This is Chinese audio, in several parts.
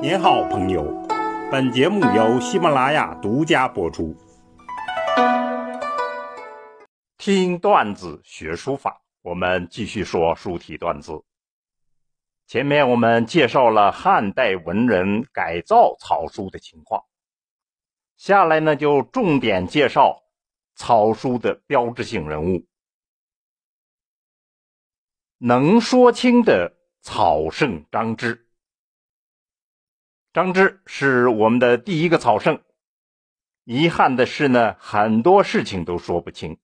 您好，朋友。本节目由喜马拉雅独家播出。听段子学书法，我们继续说书体段子。前面我们介绍了汉代文人改造草书的情况，下来呢就重点介绍草书的标志性人物——能说清的草圣张芝。张芝是我们的第一个草圣，遗憾的是呢，很多事情都说不清。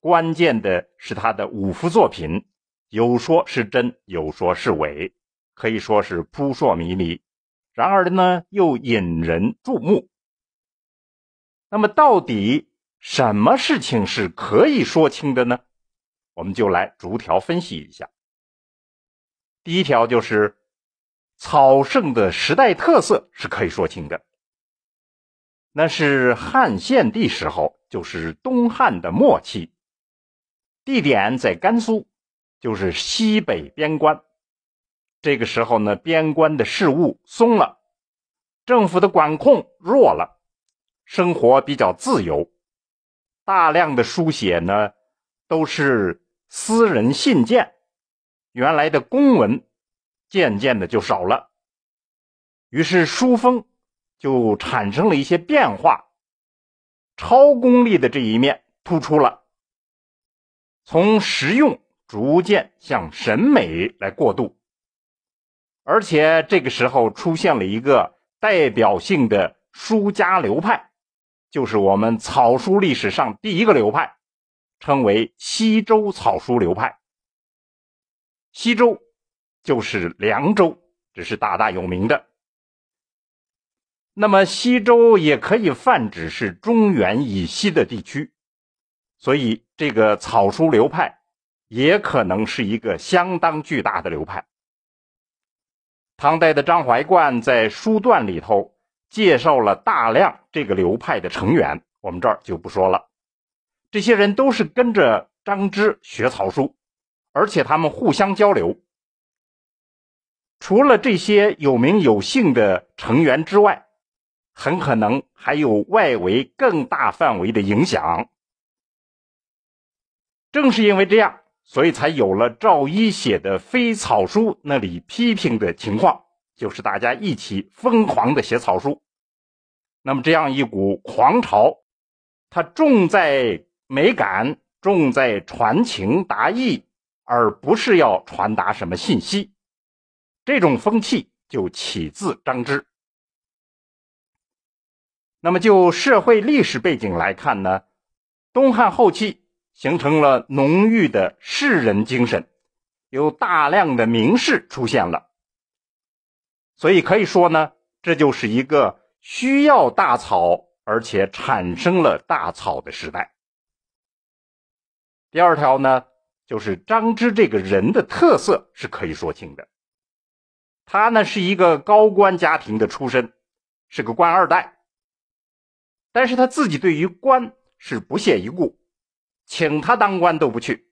关键的是他的五幅作品，有说是真，有说是伪，可以说是扑朔迷离。然而呢，又引人注目。那么，到底什么事情是可以说清的呢？我们就来逐条分析一下。第一条就是。草圣的时代特色是可以说清的，那是汉献帝时候，就是东汉的末期，地点在甘肃，就是西北边关。这个时候呢，边关的事务松了，政府的管控弱了，生活比较自由，大量的书写呢都是私人信件，原来的公文。渐渐的就少了，于是书风就产生了一些变化，超功利的这一面突出了，从实用逐渐向审美来过渡，而且这个时候出现了一个代表性的书家流派，就是我们草书历史上第一个流派，称为西周草书流派。西周。就是凉州，这是大大有名的。那么西周也可以泛指是中原以西的地区，所以这个草书流派也可能是一个相当巨大的流派。唐代的张怀灌在书段里头介绍了大量这个流派的成员，我们这儿就不说了。这些人都是跟着张芝学草书，而且他们互相交流。除了这些有名有姓的成员之外，很可能还有外围更大范围的影响。正是因为这样，所以才有了赵一写的《非草书》那里批评的情况，就是大家一起疯狂的写草书。那么这样一股狂潮，它重在美感，重在传情达意，而不是要传达什么信息。这种风气就起自张芝。那么就社会历史背景来看呢，东汉后期形成了浓郁的士人精神，有大量的名士出现了，所以可以说呢，这就是一个需要大草而且产生了大草的时代。第二条呢，就是张芝这个人的特色是可以说清的。他呢是一个高官家庭的出身，是个官二代。但是他自己对于官是不屑一顾，请他当官都不去。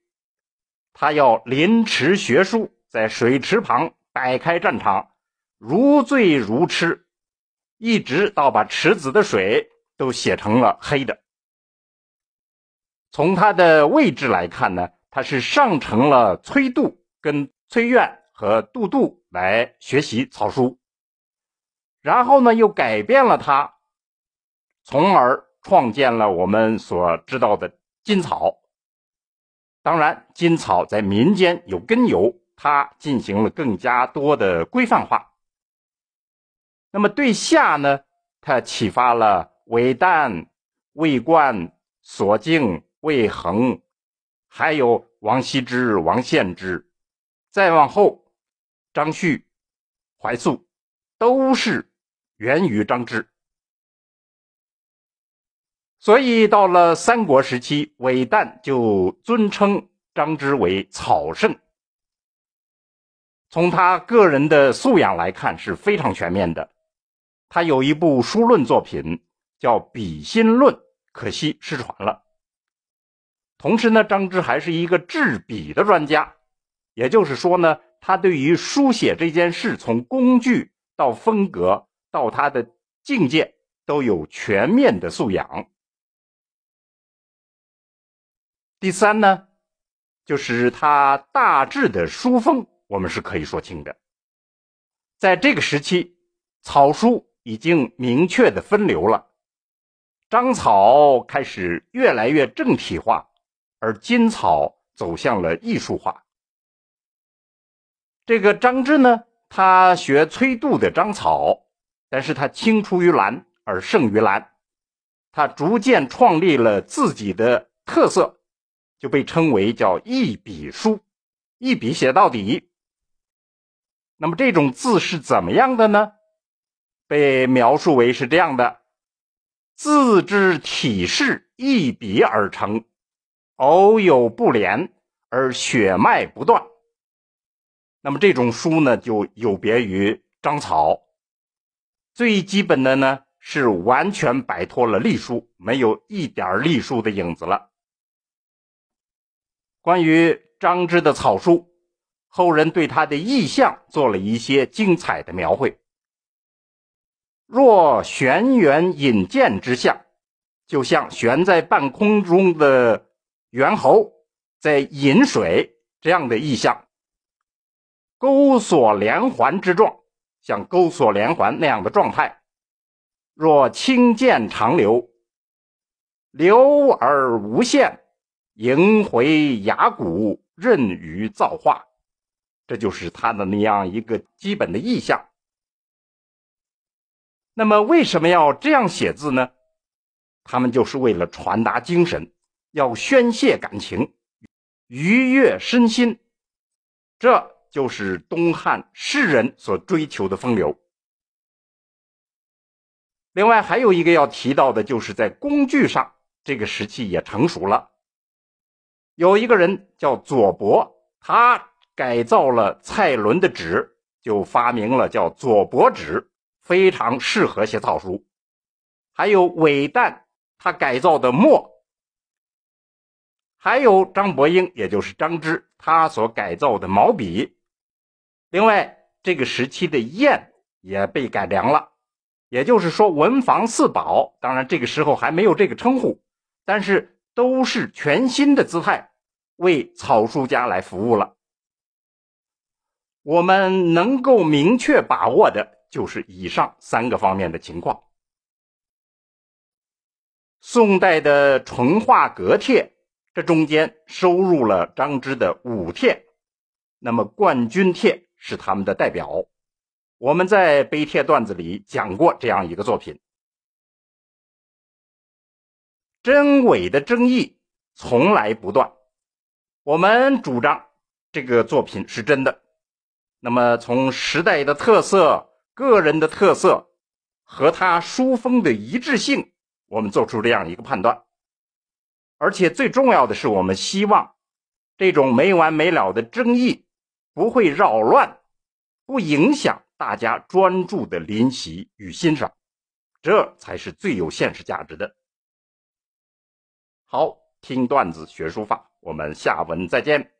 他要临池学书，在水池旁摆开战场，如醉如痴，一直到把池子的水都写成了黑的。从他的位置来看呢，他是上承了崔度跟崔苑和杜度。来学习草书，然后呢，又改变了它，从而创建了我们所知道的金草。当然，金草在民间有根由，它进行了更加多的规范化。那么对下呢，它启发了韦诞、魏冠、索敬、魏恒，还有王羲之、王献之，再往后。张旭、怀素都是源于张芝，所以到了三国时期，韦诞就尊称张芝为草圣。从他个人的素养来看是非常全面的。他有一部书论作品叫《笔心论》，可惜失传了。同时呢，张芝还是一个制笔的专家，也就是说呢。他对于书写这件事，从工具到风格到他的境界都有全面的素养。第三呢，就是他大致的书风，我们是可以说清的。在这个时期，草书已经明确的分流了，章草开始越来越正体化，而今草走向了艺术化。这个张芝呢，他学崔杜的章草，但是他青出于蓝而胜于蓝，他逐渐创立了自己的特色，就被称为叫一笔书，一笔写到底。那么这种字是怎么样的呢？被描述为是这样的：字之体势一笔而成，偶有不连而血脉不断。那么这种书呢，就有别于章草。最基本的呢，是完全摆脱了隶书，没有一点隶书的影子了。关于张芝的草书。后人对他的意象做了一些精彩的描绘。若悬远引剑之象，就像悬在半空中的猿猴在饮水这样的意象；钩索连环之状，像钩索连环那样的状态。若清剑长流，流而无限，萦回崖谷，任于造化。这就是他的那样一个基本的意象。那么为什么要这样写字呢？他们就是为了传达精神，要宣泄感情，愉悦身心。这就是东汉士人所追求的风流。另外还有一个要提到的，就是在工具上，这个时期也成熟了。有一个人叫左伯，他。改造了蔡伦的纸，就发明了叫左伯纸，非常适合写草书。还有韦诞，他改造的墨，还有张伯英，也就是张芝，他所改造的毛笔。另外，这个时期的砚也被改良了，也就是说，文房四宝，当然这个时候还没有这个称呼，但是都是全新的姿态，为草书家来服务了。我们能够明确把握的就是以上三个方面的情况。宋代的淳化阁帖，这中间收入了张芝的五帖，那么冠军帖是他们的代表。我们在碑帖段子里讲过这样一个作品，真伪的争议从来不断。我们主张这个作品是真的。那么，从时代的特色、个人的特色和他书风的一致性，我们做出这样一个判断。而且最重要的是，我们希望这种没完没了的争议不会扰乱、不影响大家专注的临习与欣赏，这才是最有现实价值的。好，听段子学书法，我们下文再见。